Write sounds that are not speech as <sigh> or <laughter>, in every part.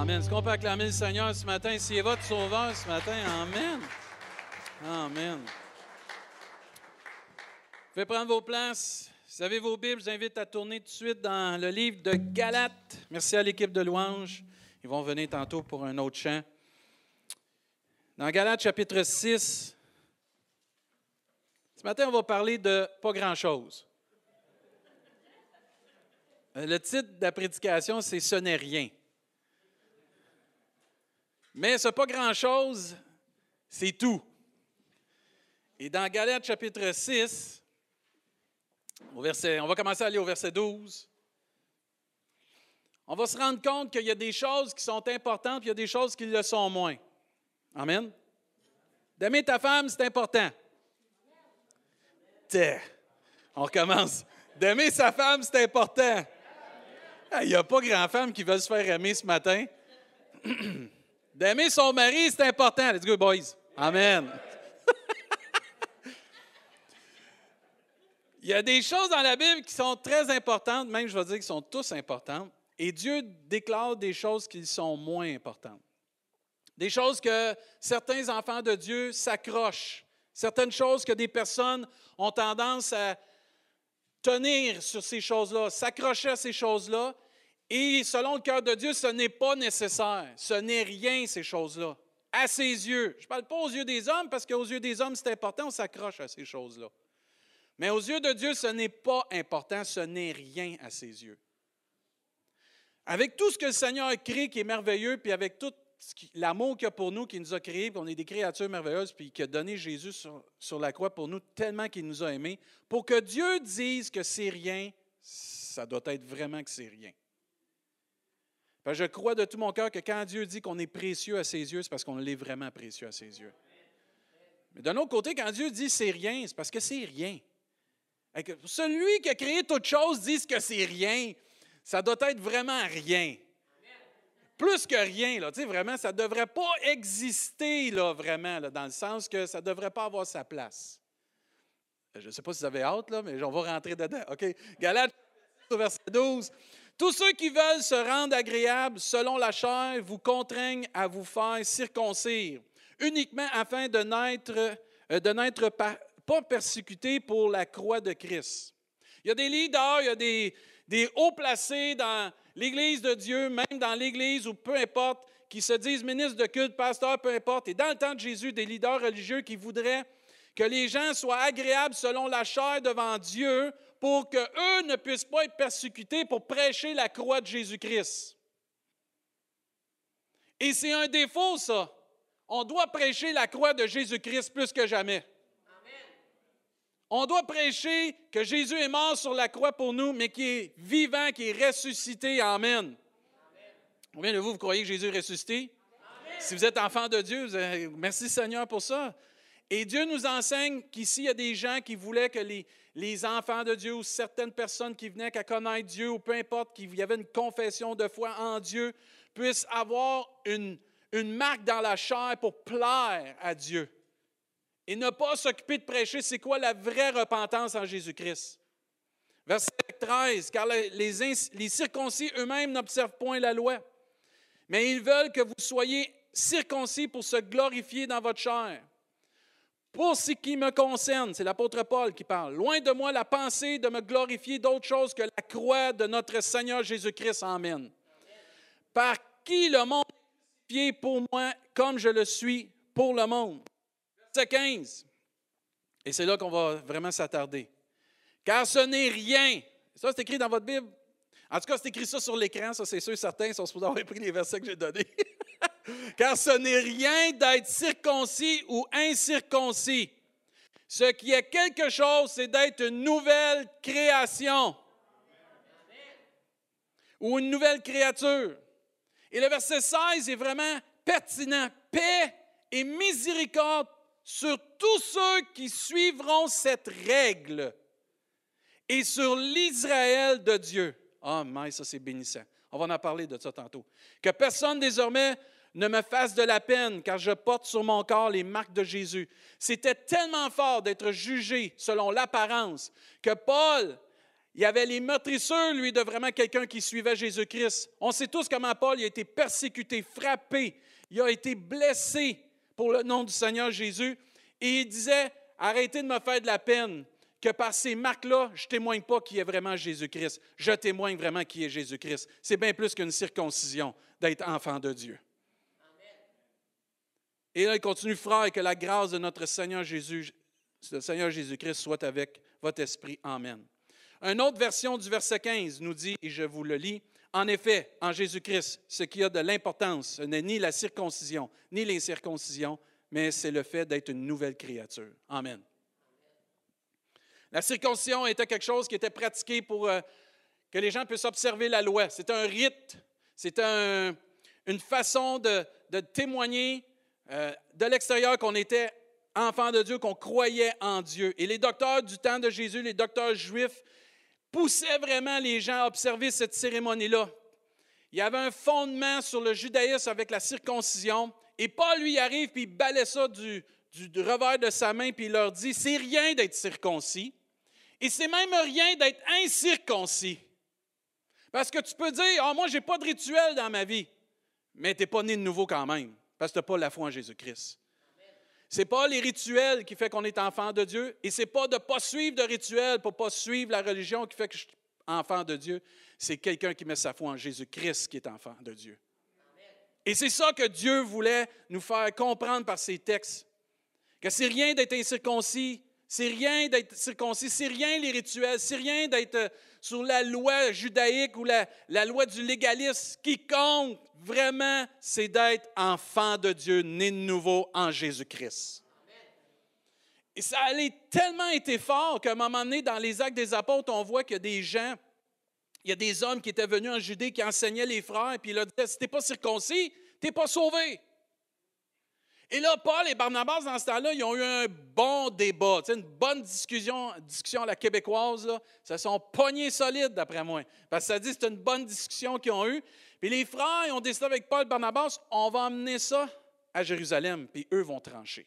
Amen. Est-ce qu'on peut acclamer le Seigneur ce matin? S'il est votre sauveur ce matin, Amen. Amen. Vous pouvez prendre vos places. Vous avez vos Bibles, je vous invite à tourner tout de suite dans le livre de Galates. Merci à l'équipe de louanges. Ils vont venir tantôt pour un autre chant. Dans Galates chapitre 6, ce matin, on va parler de pas grand-chose. Le titre de la prédication, c'est Ce n'est rien. Mais ce pas grand-chose, c'est tout. Et dans Galates chapitre 6, au verset, on va commencer à aller au verset 12. On va se rendre compte qu'il y a des choses qui sont importantes, puis il y a des choses qui le sont moins. Amen. D'aimer ta femme, c'est important. On recommence. D'aimer sa femme, c'est important. Il n'y a pas grand-femme qui veut se faire aimer ce matin. <clears throat> D'aimer son mari, c'est important. Let's go, boys. Amen. <laughs> Il y a des choses dans la Bible qui sont très importantes, même je vais dire qu'ils sont tous importantes, et Dieu déclare des choses qui sont moins importantes. Des choses que certains enfants de Dieu s'accrochent, certaines choses que des personnes ont tendance à tenir sur ces choses-là, s'accrocher à ces choses-là. Et selon le cœur de Dieu, ce n'est pas nécessaire. Ce n'est rien, ces choses-là. À ses yeux. Je ne parle pas aux yeux des hommes, parce qu'aux yeux des hommes, c'est important, on s'accroche à ces choses-là. Mais aux yeux de Dieu, ce n'est pas important, ce n'est rien à ses yeux. Avec tout ce que le Seigneur a créé qui est merveilleux, puis avec tout l'amour qu'il a pour nous, qui nous a créés, qu'on est des créatures merveilleuses, puis qui a donné Jésus sur, la croix pour nous tellement qu'il nous a aimés, pour que Dieu dise que c'est rien, ça doit être vraiment que c'est rien. Je crois de tout mon cœur que quand Dieu dit qu'on est précieux à ses yeux, c'est parce qu'on l'est vraiment précieux à ses yeux. Mais d'un autre côté, quand Dieu dit c'est rien, c'est parce que c'est rien. Celui qui a créé toute chose dit que c'est rien, ça doit être vraiment rien plus que rien. Là, vraiment, ça ne devrait pas exister là, vraiment, dans le sens que ça ne devrait pas avoir sa place. Je ne sais pas si vous avez hâte, là, mais on va rentrer dedans. OK? Galates, verset 12. Tous ceux qui veulent se rendre agréables selon la chair vous contraignent à vous faire circoncire, uniquement afin de n'être, euh, de n'être pas, persécutés pour la croix de Christ. Il y a des leaders, il y a des, des hauts placés dans l'Église de Dieu, même dans l'Église ou peu importe, qui se disent ministres de culte, pasteurs, peu importe, et dans le temps de Jésus, des leaders religieux qui voudraient que les gens soient agréables selon la chair devant Dieu pour qu'eux ne puissent pas être persécutés pour prêcher la croix de Jésus-Christ. Et c'est un défaut, ça. On doit prêcher la croix de Jésus-Christ plus que jamais. On doit prêcher que Jésus est mort sur la croix pour nous, mais qui est vivant, qui est ressuscité. Amen. Combien de vous, vous croyez que Jésus est ressuscité? Si vous êtes enfant de Dieu, merci Seigneur pour ça. Et Dieu nous enseigne qu'ici, il y a des gens qui voulaient que les, enfants de Dieu ou certaines personnes qui venaient qu'à connaître Dieu ou peu importe, qu'il y avait une confession de foi en Dieu, puissent avoir une, une marque dans la chair pour plaire à Dieu et ne pas s'occuper de prêcher, c'est quoi la vraie repentance en Jésus-Christ. Verset 13, car les, circoncis eux-mêmes n'observent point la loi, mais ils veulent que vous soyez circoncis pour se glorifier dans votre chair. Pour ce qui me concerne, c'est l'apôtre Paul qui parle, loin de moi la pensée de me glorifier d'autre chose que la croix de notre Seigneur Jésus-Christ. Amen. Par qui le monde est crucifié pour moi comme je le suis pour le monde? 15. Et c'est là qu'on va vraiment s'attarder. Car ce n'est rien. Ça, c'est écrit dans votre Bible. En tout cas, c'est écrit ça sur l'écran, ça c'est sûr, certains sont supposés avoir pris les versets que j'ai donnés. <laughs> Car ce n'est rien d'être circoncis ou incirconcis. Ce qui est quelque chose, c'est d'être une nouvelle création ou une nouvelle créature. Et le verset 16 est vraiment pertinent. Paix et miséricorde sur tous ceux qui suivront cette règle et sur l'Israël de Dieu. Ah, mais ça c'est bénissant. On va en parler de ça tantôt. Que personne désormais ne me fasse de la peine, car je porte sur mon corps les marques de Jésus. C'était tellement fort d'être jugé selon l'apparence que Paul, Il avait les meurtrisseurs, lui, de vraiment quelqu'un qui suivait Jésus-Christ. On sait tous comment Paul a été persécuté, frappé, il a été blessé pour le nom du Seigneur Jésus. Et il disait, arrêtez de me faire de la peine, que par ces marques-là, je ne témoigne pas qui est vraiment Jésus-Christ. Je témoigne vraiment qui est Jésus-Christ. C'est bien plus qu'une circoncision d'être enfant de Dieu. Et là, il continue, frère, que la grâce de notre Seigneur Jésus, le Seigneur Jésus-Christ soit avec votre esprit. Amen. Une autre version du verset 15 nous dit, et je vous le lis, en effet, en Jésus-Christ, ce qui a de l'importance, ce n'est ni la circoncision, ni l'incirconcision, mais c'est le fait d'être une nouvelle créature. Amen. La circoncision était quelque chose qui était pratiqué pour euh, que les gens puissent observer la loi. C'était un rite, c'était une façon de, témoigner euh, de l'extérieur qu'on était enfant de Dieu, qu'on croyait en Dieu. Et les docteurs du temps de Jésus, les docteurs juifs, poussaient vraiment les gens à observer cette cérémonie-là. Il y avait un fondement sur le judaïsme avec la circoncision. Et Paul, lui, arrive, puis il balaie ça du, du revers de sa main, puis il leur dit, c'est rien d'être circoncis. Et c'est même rien d'être incirconcis. Parce que tu peux dire, ah, moi, je n'ai pas de rituel dans ma vie. Mais tu n'es pas né de nouveau quand même, parce que tu n'as pas la foi en Jésus-Christ. Ce n'est pas les rituels qui fait qu'on est enfant de Dieu, et ce n'est pas de ne pas suivre de rituels pour ne pas suivre la religion qui fait que je suis enfant de Dieu. C'est quelqu'un qui met sa foi en Jésus-Christ qui est enfant de Dieu. Et c'est ça que Dieu voulait nous faire comprendre par ces textes. Que c'est rien d'être incirconcis, c'est rien d'être circoncis, c'est rien les rituels, c'est rien d'être euh, sur la loi judaïque ou la, loi du légalisme. Ce qui compte vraiment, c'est d'être enfant de Dieu, né de nouveau en Jésus-Christ. Et ça a tellement été fort qu'à un moment donné, dans les actes des apôtres, on voit qu'il y a des gens, il y a des hommes qui étaient venus en Judée qui enseignaient les frères, puis ils leur disaient, si pas circoncis, tu n'es pas sauvé. Et là, Paul et Barnabas, dans ce temps-là, ils ont eu un bon débat, une bonne discussion, discussion à la québécoise. Ça sont pognés solides, d'après moi. Parce que ça dit c'est une bonne discussion qu'ils ont eue. Puis les frères, ils ont décidé avec Paul et Barnabas, on va emmener ça à Jérusalem, puis eux vont trancher.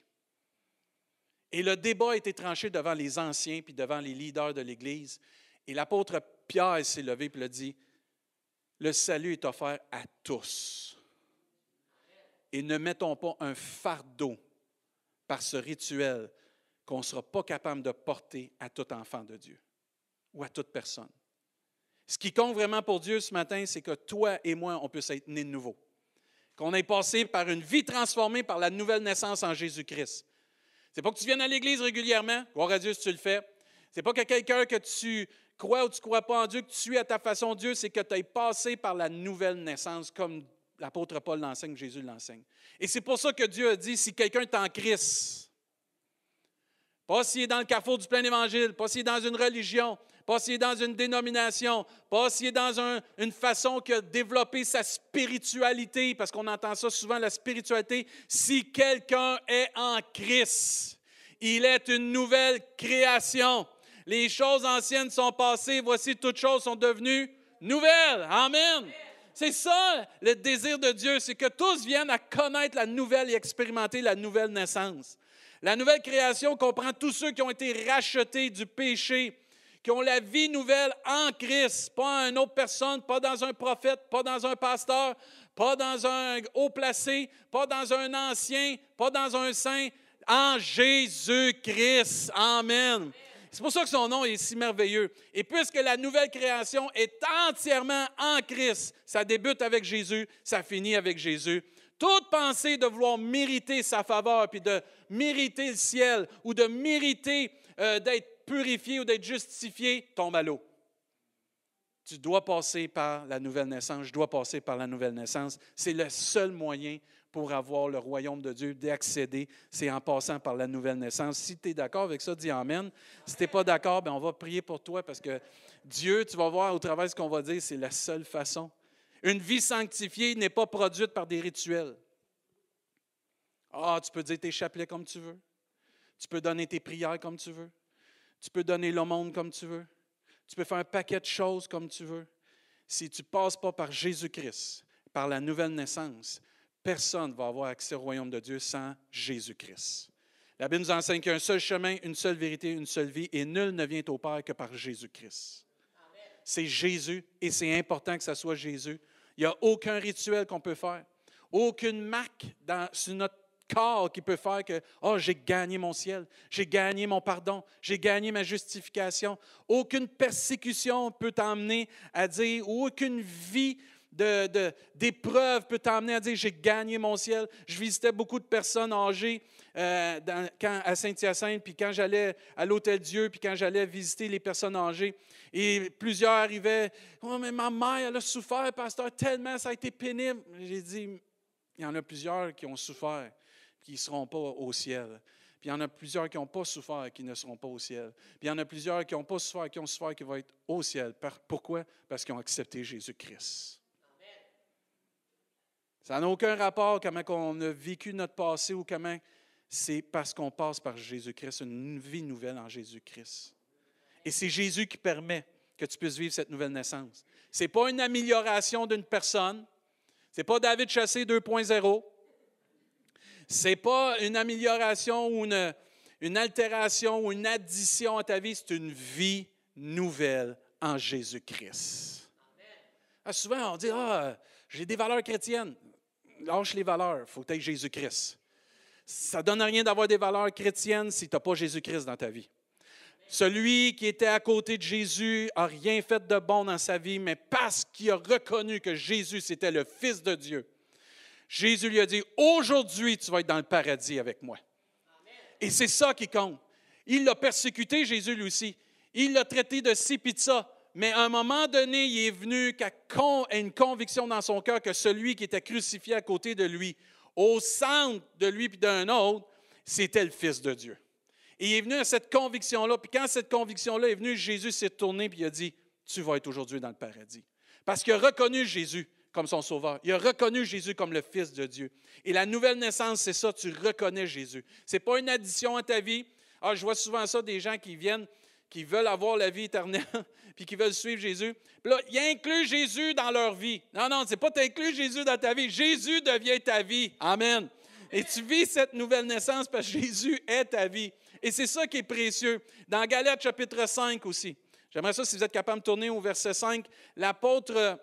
Et le débat a été tranché devant les anciens, puis devant les leaders de l'Église. Et l'apôtre Pierre s'est levé et a dit, le salut est offert à tous et ne mettons pas un fardeau par ce rituel qu'on ne sera pas capable de porter à tout enfant de Dieu ou à toute personne. Ce qui compte vraiment pour Dieu ce matin, c'est que toi et moi, on puisse être nés de nouveau. Qu'on ait passé par une vie transformée par la nouvelle naissance en Jésus-Christ. C'est pas que tu viennes à l'Église régulièrement, gloire à Dieu si tu le fais. C'est pas que quelqu'un que tu crois ou tu ne crois pas en Dieu, que tu suis à ta façon Dieu, c'est que tu aies passé par la nouvelle naissance comme L'apôtre Paul l'enseigne, Jésus l'enseigne. Et c'est pour ça que Dieu a dit, si quelqu'un est en Christ, pas s'il est dans le carrefour du plein évangile, pas s'il est dans une religion, pas s'il est dans une dénomination, pas s'il est dans une façon que développer sa spiritualité, parce qu'on entend ça souvent, la spiritualité. Si quelqu'un est en Christ, il est une nouvelle création. Les choses anciennes sont passées, voici toutes choses sont devenues nouvelles. Amen. C'est ça le désir de Dieu, c'est que tous viennent à connaître la nouvelle et expérimenter la nouvelle naissance. La nouvelle création comprend tous ceux qui ont été rachetés du péché, qui ont la vie nouvelle en Christ, pas une autre personne, pas dans un prophète, pas dans un pasteur, pas dans un haut placé, pas dans un ancien, pas dans un saint, en Jésus-Christ. Amen. C'est pour ça que son nom est si merveilleux. Et puisque la nouvelle création est entièrement en Christ, ça débute avec Jésus, ça finit avec Jésus. Toute pensée de vouloir mériter sa faveur, puis de mériter le ciel, ou de mériter euh, d'être purifié ou d'être justifié, tombe à l'eau. Tu dois passer par la nouvelle naissance, je dois passer par la nouvelle naissance. C'est le seul moyen pour avoir le royaume de Dieu, d'accéder, c'est en passant par la nouvelle naissance. Si tu es d'accord avec ça, dis Amen. Si tu n'es pas d'accord, ben, on va prier pour toi parce que Dieu, tu vas voir au travers de ce qu'on va dire, c'est la seule façon. Une vie sanctifiée n'est pas produite par des rituels. Ah, tu peux dire tes chapelets comme tu veux. Tu peux donner tes prières comme tu veux. Tu peux donner le monde comme tu veux. Tu peux faire un paquet de choses comme tu veux. Si tu ne passes pas par Jésus-Christ, par la nouvelle naissance, Personne ne va avoir accès au royaume de Dieu sans Jésus-Christ. La Bible nous enseigne qu'il y a un seul chemin, une seule vérité, une seule vie, et nul ne vient au Père que par Jésus-Christ. c'est Jésus et c'est important que ça soit Jésus. Il n'y a aucun rituel qu'on peut faire, aucune marque dans, sur notre corps qui peut faire que, oh, j'ai gagné mon ciel, j'ai gagné mon pardon, j'ai gagné ma justification. Aucune persécution peut t'emmener à dire, aucune vie d'épreuve de, peut t'emmener à dire, j'ai gagné mon ciel. Je visitais beaucoup de personnes âgées euh, à Saint-Hyacinthe, puis quand j'allais à l'Hôtel Dieu, puis quand j'allais visiter les personnes âgées, et plusieurs arrivaient, oh, mais ma mère, elle a souffert, pasteur, tellement ça a été pénible. J'ai dit, il y en a plusieurs qui ont souffert qui ne seront pas au ciel. Puis il y en a plusieurs qui n'ont pas souffert qui ne seront pas au ciel. Puis il y en a plusieurs qui n'ont pas souffert qui ont souffert qui vont être au ciel. Pourquoi? Parce qu'ils ont accepté Jésus-Christ. Ça n'a aucun rapport comment on a vécu notre passé ou comment c'est parce qu'on passe par Jésus-Christ, une vie nouvelle en Jésus-Christ. Et c'est Jésus qui permet que tu puisses vivre cette nouvelle naissance. Ce n'est pas une amélioration d'une personne. Ce n'est pas David Chassé 2.0. Ce n'est pas une amélioration ou une, une altération ou une addition à ta vie, c'est une vie nouvelle en Jésus-Christ. Ah, souvent, on dit Ah, j'ai des valeurs chrétiennes. Lâche les valeurs, il faut que Jésus-Christ. Ça ne donne rien d'avoir des valeurs chrétiennes si tu n'as pas Jésus-Christ dans ta vie. Celui qui était à côté de Jésus n'a rien fait de bon dans sa vie, mais parce qu'il a reconnu que Jésus, c'était le Fils de Dieu, Jésus lui a dit, aujourd'hui, tu vas être dans le paradis avec moi. Et c'est ça qui compte. Il l'a persécuté, Jésus lui aussi. Il l'a traité de ci. Mais à un moment donné, il est venu qu'à une conviction dans son cœur que celui qui était crucifié à côté de lui, au centre de lui puis d'un autre, c'était le Fils de Dieu. Et il est venu à cette conviction-là. Puis quand cette conviction-là est venue, Jésus s'est tourné puis il a dit, tu vas être aujourd'hui dans le paradis. Parce qu'il a reconnu Jésus comme son sauveur. Il a reconnu Jésus comme le Fils de Dieu. Et la nouvelle naissance, c'est ça, tu reconnais Jésus. Ce n'est pas une addition à ta vie. Ah, je vois souvent ça, des gens qui viennent, qui veulent avoir la vie éternelle, <laughs> puis qui veulent suivre Jésus. Puis là, ils incluent Jésus dans leur vie. Non, non, ce n'est pas inclus Jésus dans ta vie. Jésus devient ta vie. Amen. Et tu vis cette nouvelle naissance parce que Jésus est ta vie. Et c'est ça qui est précieux. Dans Galates chapitre 5 aussi. J'aimerais ça, si vous êtes capable de tourner au verset 5, l'apôtre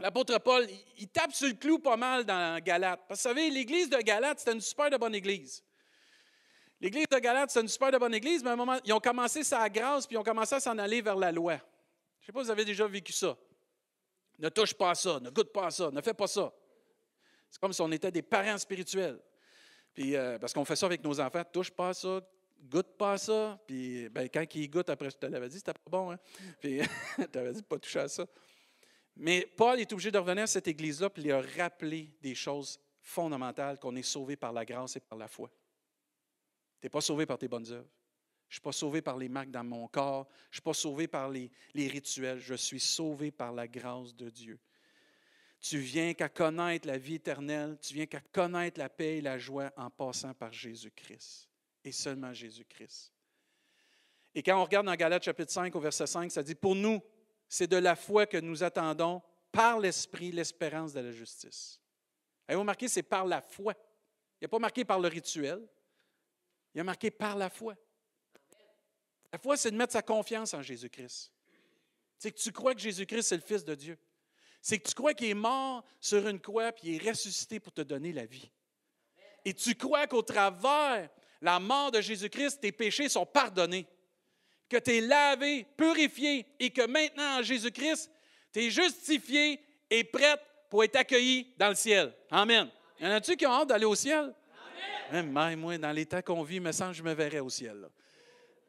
L'apôtre Paul, il tape sur le clou pas mal dans Galate. Parce que vous savez, l'église de Galate, c'était une super bonne église. L'église de Galate, c'est une super de bonne église, mais à un moment, ils ont commencé sa grâce, puis ils ont commencé à s'en aller vers la loi. Je ne sais pas si vous avez déjà vécu ça. Ne touche pas à ça, ne goûte pas à ça, ne fais pas ça. C'est comme si on était des parents spirituels. Puis, euh, parce qu'on fait ça avec nos enfants, touche pas à ça, goûte pas à ça. Puis ben, quand ils goûtent, après, je te l'avais dit, c'était pas bon. Hein? <laughs> Puis <laughs> tu avais dit pas toucher à ça. Mais Paul est obligé de revenir à cette église-là et lui rappeler des choses fondamentales, qu'on est sauvé par la grâce et par la foi. Tu n'es pas sauvé par tes bonnes œuvres. Je ne suis pas sauvé par les marques dans mon corps. Je ne suis pas sauvé par les, les, rituels. Je suis sauvé par la grâce de Dieu. Tu viens qu'à connaître la vie éternelle. Tu viens qu'à connaître la paix et la joie en passant par Jésus-Christ. Et seulement Jésus-Christ. Et quand on regarde dans Galates chapitre 5 au verset 5, ça dit, pour nous, c'est de la foi que nous attendons par l'Esprit l'espérance de la justice. Avez-vous remarqué, c'est par la foi. Il a pas marqué par le rituel. Il a marqué par la foi. La foi, c'est de mettre sa confiance en Jésus-Christ. C'est que tu crois que Jésus-Christ, c'est le Fils de Dieu. C'est que tu crois qu'il est mort sur une croix puis il est ressuscité pour te donner la vie. Et tu crois qu'au travers la mort de Jésus-Christ, tes péchés sont pardonnés que tu es lavé, purifié et que maintenant en Jésus-Christ, tu es justifié et prête pour être accueilli dans le ciel. Amen. Y en a-tu qui ont hâte d'aller au ciel? Même moi, dans l'état qu'on vit, me semble que je me verrais au ciel.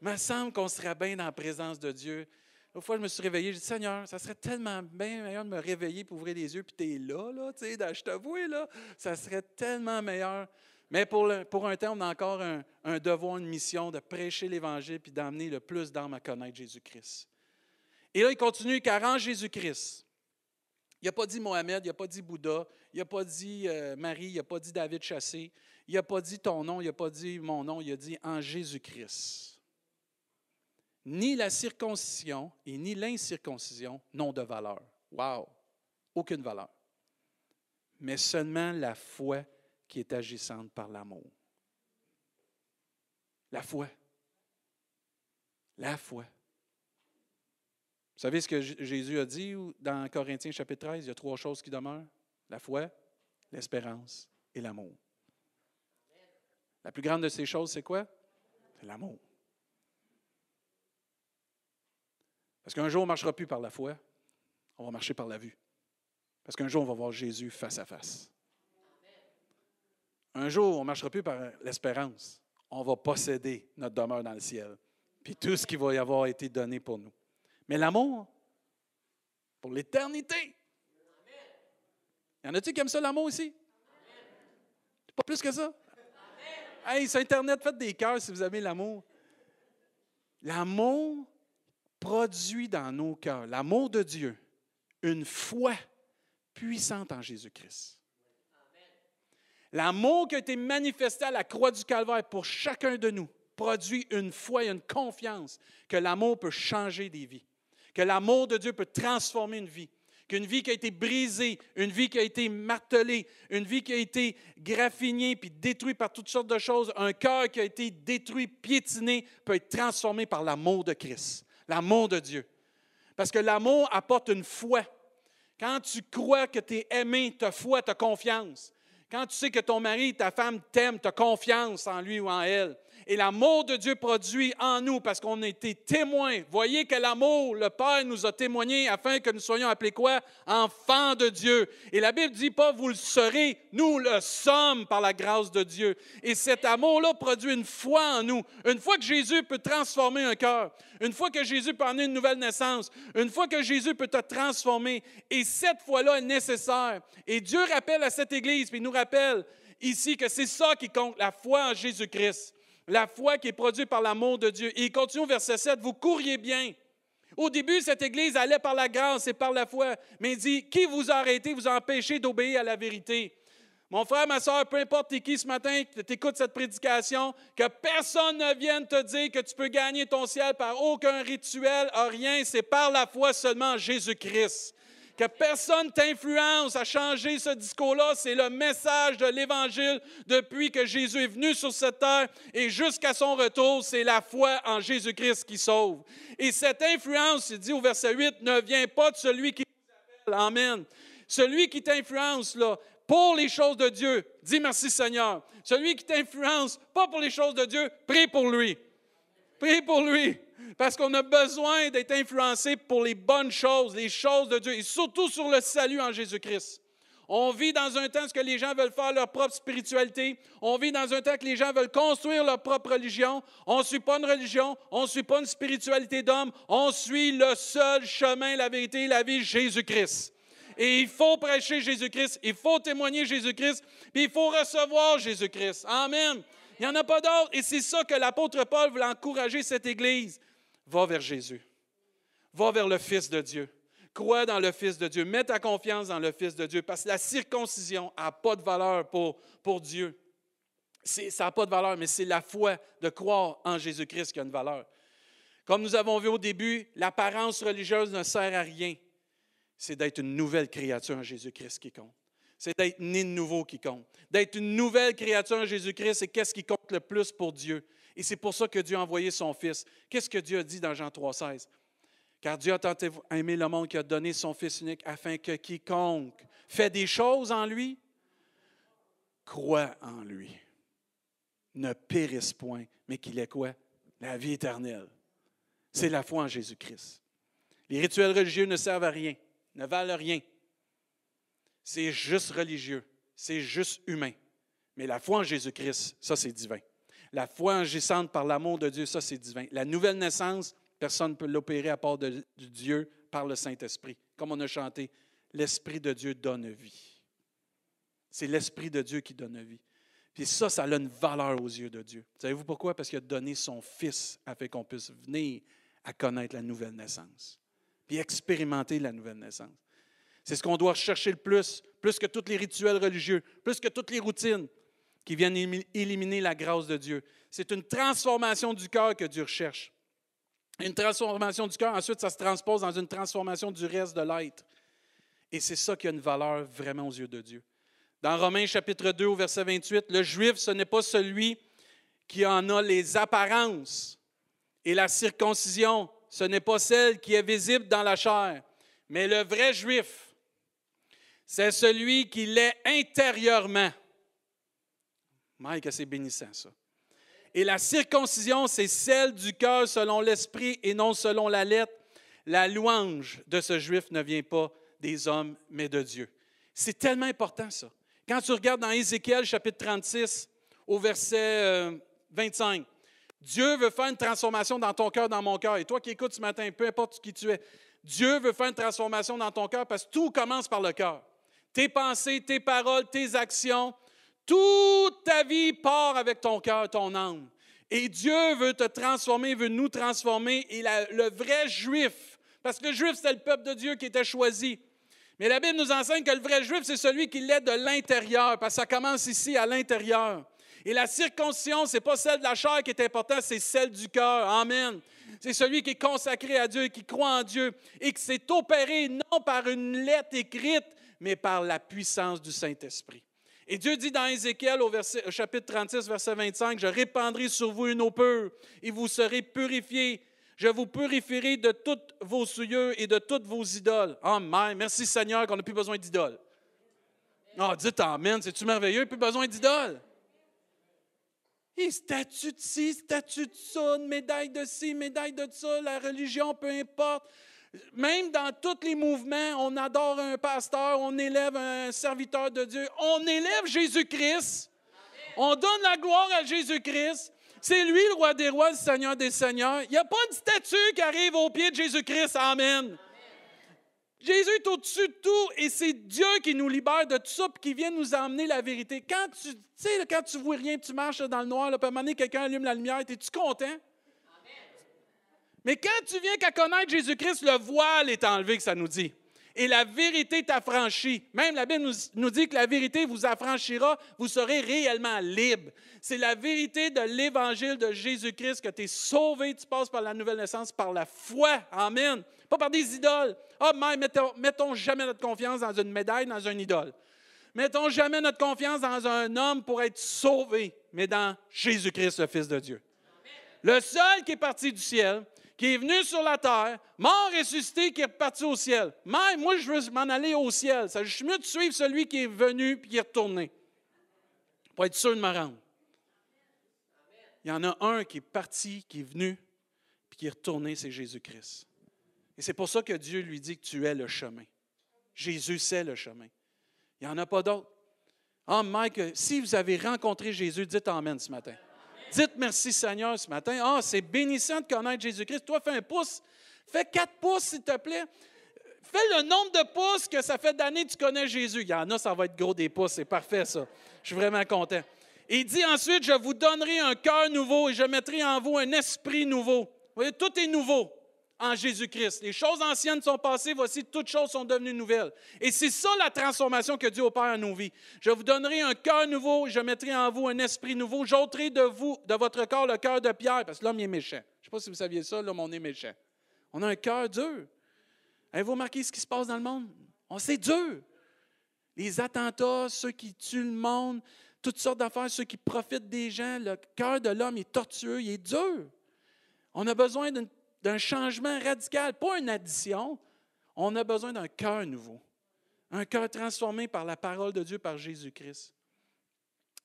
Il me semble qu'on serait bien dans la présence de Dieu. Une fois, je me suis réveillé, j'ai dit Seigneur, ça serait tellement bien meilleur de me réveiller pour ouvrir les yeux, puis tu es là, là, tu sais, je t'avoue, là, ça serait tellement meilleur mais pour, pour un temps, on a encore un, devoir, une mission de prêcher l'Évangile puis d'amener le plus d'âmes à connaître Jésus-Christ. Et là, il continue, car en Jésus-Christ, il n'a pas dit Mohamed, il n'a pas dit Bouddha, il n'a pas dit euh, Marie, il n'a pas dit David Chassé, il n'a pas dit ton nom, il n'a pas dit mon nom, il a dit en Jésus-Christ. Ni la circoncision et ni l'incirconcision n'ont de valeur. Wow! Aucune valeur. Mais seulement la foi qui est agissante par l'amour. La foi. La foi. Vous savez ce que Jésus a dit dans Corinthiens chapitre 13? Il y a trois choses qui demeurent? La foi, l'espérance et l'amour. La plus grande de ces choses, c'est quoi? C'est l'amour. Parce qu'un jour, on ne marchera plus par la foi, on va marcher par la vue. Parce qu'un jour, on va voir Jésus face à face. Un jour, on ne marchera plus par l'espérance. On va posséder notre demeure dans le ciel. Puis tout ce qui va y avoir été donné pour nous. Mais l'amour, pour l'éternité. Y en a-t-il qui aiment ça, l'amour aussi? Pas plus que ça? Hey, sur Internet, faites des cœurs si vous aimez l'amour. L'amour produit dans nos cœurs, l'amour de Dieu, une foi puissante en Jésus-Christ. L'amour qui a été manifesté à la croix du Calvaire pour chacun de nous produit une foi et une confiance que l'amour peut changer des vies, que l'amour de Dieu peut transformer une vie, qu'une vie qui a été brisée, une vie qui a été martelée, une vie qui a été graffinée puis détruite par toutes sortes de choses, un cœur qui a été détruit, piétiné, peut être transformé par l'amour de Christ, l'amour de Dieu. Parce que l'amour apporte une foi. Quand tu crois que tu es aimé, tu as foi, tu as confiance. Quand tu sais que ton mari, ta femme t'aime, tu as confiance en lui ou en elle. Et l'amour de Dieu produit en nous parce qu'on a été témoins. Voyez que l'amour, le Père nous a témoigné afin que nous soyons appelés quoi? Enfants de Dieu. Et la Bible dit pas vous le serez, nous le sommes par la grâce de Dieu. Et cet amour-là produit une foi en nous. Une fois que Jésus peut transformer un cœur, une fois que Jésus peut amener une nouvelle naissance, une fois que Jésus peut te transformer, et cette foi-là est nécessaire. Et Dieu rappelle à cette Église, puis il nous rappelle ici que c'est ça qui compte, la foi en Jésus-Christ la foi qui est produite par l'amour de Dieu. Et il continue au verset 7, vous courriez bien. Au début, cette Église allait par la grâce et par la foi, mais il dit, qui vous a arrêté, vous a empêché d'obéir à la vérité? Mon frère, ma soeur, peu importe qui ce matin, que tu cette prédication, que personne ne vienne te dire que tu peux gagner ton ciel par aucun rituel, rien, c'est par la foi seulement en Jésus-Christ que personne t'influence à changer ce discours-là. C'est le message de l'Évangile depuis que Jésus est venu sur cette terre et jusqu'à son retour, c'est la foi en Jésus-Christ qui sauve. Et cette influence, il dit au verset 8, ne vient pas de celui qui vous. Amen. Celui qui t'influence, là, pour les choses de Dieu, dis merci Seigneur. Celui qui t'influence, pas pour les choses de Dieu, prie pour lui. Prie pour lui parce qu'on a besoin d'être influencé pour les bonnes choses, les choses de Dieu, et surtout sur le salut en Jésus-Christ. On vit dans un temps où les gens veulent faire leur propre spiritualité. On vit dans un temps que les gens veulent construire leur propre religion. On ne suit pas une religion, on ne suit pas une spiritualité d'homme. On suit le seul chemin, la vérité, la vie, Jésus-Christ. Et il faut prêcher Jésus-Christ, il faut témoigner Jésus-Christ, puis il faut recevoir Jésus-Christ. Amen. Il n'y en a pas d'autre. Et c'est ça que l'apôtre Paul voulait encourager cette Église va vers Jésus. Va vers le Fils de Dieu. Crois dans le Fils de Dieu. Mets ta confiance dans le Fils de Dieu parce que la circoncision n'a pas de valeur pour, pour Dieu. Ça n'a pas de valeur, mais c'est la foi de croire en Jésus-Christ qui a une valeur. Comme nous avons vu au début, l'apparence religieuse ne sert à rien. C'est d'être une nouvelle créature en Jésus-Christ qui compte. C'est d'être né de nouveau qui compte. D'être une nouvelle créature en Jésus-Christ, c'est qu'est-ce qui compte le plus pour Dieu? Et c'est pour ça que Dieu a envoyé son Fils. Qu'est-ce que Dieu a dit dans Jean 3,16? Car Dieu a tant aimé le monde qu'il a donné son Fils unique afin que quiconque fait des choses en lui, croit en lui. Ne périsse point, mais qu'il ait quoi? La vie éternelle. C'est la foi en Jésus-Christ. Les rituels religieux ne servent à rien, ne valent rien. C'est juste religieux, c'est juste humain. Mais la foi en Jésus-Christ, ça c'est divin. La foi agissante par l'amour de Dieu, ça c'est divin. La nouvelle naissance, personne ne peut l'opérer à part de, Dieu par le Saint-Esprit. Comme on a chanté, l'Esprit de Dieu donne vie. C'est l'Esprit de Dieu qui donne vie. Puis ça, ça a une valeur aux yeux de Dieu. Savez-vous pourquoi? Parce qu'il a donné son Fils afin qu'on puisse venir à connaître la nouvelle naissance, puis expérimenter la nouvelle naissance. C'est ce qu'on doit rechercher le plus, plus que tous les rituels religieux, plus que toutes les routines, qui viennent éliminer la grâce de Dieu. C'est une transformation du cœur que Dieu recherche. Une transformation du cœur, ensuite, ça se transpose dans une transformation du reste de l'être. Et c'est ça qui a une valeur vraiment aux yeux de Dieu. Dans Romains chapitre 2 au verset 28, le juif, ce n'est pas celui qui en a les apparences. Et la circoncision, ce n'est pas celle qui est visible dans la chair, mais le vrai juif, c'est celui qui l'est intérieurement. Mike, c'est bénissant ça. Et la circoncision, c'est celle du cœur selon l'esprit et non selon la lettre. La louange de ce juif ne vient pas des hommes, mais de Dieu. C'est tellement important ça. Quand tu regardes dans Ézéchiel chapitre 36 au verset 25, euh, Dieu veut faire une transformation dans ton cœur, dans mon cœur. Et toi qui écoutes ce matin, peu importe qui tu es, Dieu veut faire une transformation dans ton cœur parce que tout commence par le cœur. Tes pensées, tes paroles, tes actions, toute ta vie part avec ton cœur, ton âme. Et Dieu veut te transformer, veut nous transformer. Et le vrai juif, parce que le juif, c'est le peuple de Dieu qui était choisi. Mais la Bible nous enseigne que le vrai juif, c'est celui qui l'est de l'intérieur, parce que ça commence ici, à l'intérieur. Et la circoncision, ce n'est pas celle de la chair qui est importante, c'est celle du cœur. Amen. C'est celui qui est consacré à Dieu, qui croit en Dieu et qui s'est opéré non par une lettre écrite, mais par la puissance du Saint-Esprit. Et Dieu dit dans Ézéchiel au, chapitre 36, verset 25, Je répandrai sur vous une eau pure et vous serez purifiés. Je vous purifierai de toutes vos souillures et de toutes vos idoles. Amen. Merci Seigneur qu'on n'a plus besoin d'idoles. Ah, dites Amen, c'est-tu merveilleux? Plus besoin d'idoles. Et statut de ci, statut de ça, médaille de ci, médaille de ça, la religion, peu importe. Même dans tous les mouvements, on adore un pasteur, on élève un serviteur de Dieu, on élève Jésus-Christ. On donne la gloire à Jésus-Christ. C'est lui le roi des rois, le Seigneur des seigneurs. Il n'y a pas de statue qui arrive au pied de Jésus-Christ. Amen. Jésus est au-dessus de tout et c'est Dieu qui nous libère de tout ça et qui vient nous emmener la vérité. Quand tu sais, quand tu vois rien, tu marches dans le noir, là, puis à un moment donné, quelqu'un allume la lumière, es-tu content? Mais quand tu viens qu'à connaître Jésus-Christ, le voile est enlevé, que ça nous dit. Et la vérité t'affranchit. Même la Bible nous, nous, dit que la vérité vous affranchira, vous serez réellement libre. C'est la vérité de l'évangile de Jésus-Christ que tu es sauvé, tu passes par la nouvelle naissance, par la foi. Amen. Pas par des idoles. Ah, mais mettons, mettons jamais notre confiance dans une médaille, dans un idole. Mettons jamais notre confiance dans un homme pour être sauvé, mais dans Jésus-Christ, le Fils de Dieu. Le seul qui est parti du ciel, qui est venu sur la terre, mort, ressuscité, qui est reparti au ciel. Même moi, je veux m'en aller au ciel. je suis mieux suivre celui qui est venu puis qui est retourné. Pour être sûr de me rendre. Il y en a un qui est parti, qui est venu, puis qui est retourné, c'est Jésus-Christ. Et c'est pour ça que Dieu lui dit que tu es le chemin. Jésus, c'est le chemin. Il n'y en a pas d'autre. Ah, Mike, si vous avez rencontré Jésus, dites Amen ce matin. Dites merci Seigneur ce matin. Ah, c'est bénissant de connaître Jésus-Christ. Toi, fais un pouce. Fais quatre pouces, s'il te plaît. Fais le nombre de pouces que ça fait d'années que tu connais Jésus. Il y en a, ça va être gros des pouces. C'est parfait, ça. Je suis vraiment content. il dit ensuite, je vous donnerai un cœur nouveau et je mettrai en vous un esprit nouveau. Vous voyez, tout est nouveau en Jésus-Christ. Les choses anciennes sont passées, voici, toutes choses sont devenues nouvelles. Et c'est ça la transformation que Dieu opère en nos vies. Je vous donnerai un cœur nouveau, je mettrai en vous un esprit nouveau, j'ôterai de vous, de votre corps, le cœur de pierre, parce que l'homme est méchant. Je ne sais pas si vous saviez ça, l'homme, on est méchant. On a un cœur dur. Avez-vous remarqué ce qui se passe dans le monde? On sait dur. Les attentats, ceux qui tuent le monde, toutes sortes d'affaires, ceux qui profitent des gens, le cœur de l'homme est tortueux, il est dur. On a besoin d'une d'un changement radical, pas une addition. On a besoin d'un cœur nouveau, un cœur transformé par la parole de Dieu, par Jésus-Christ.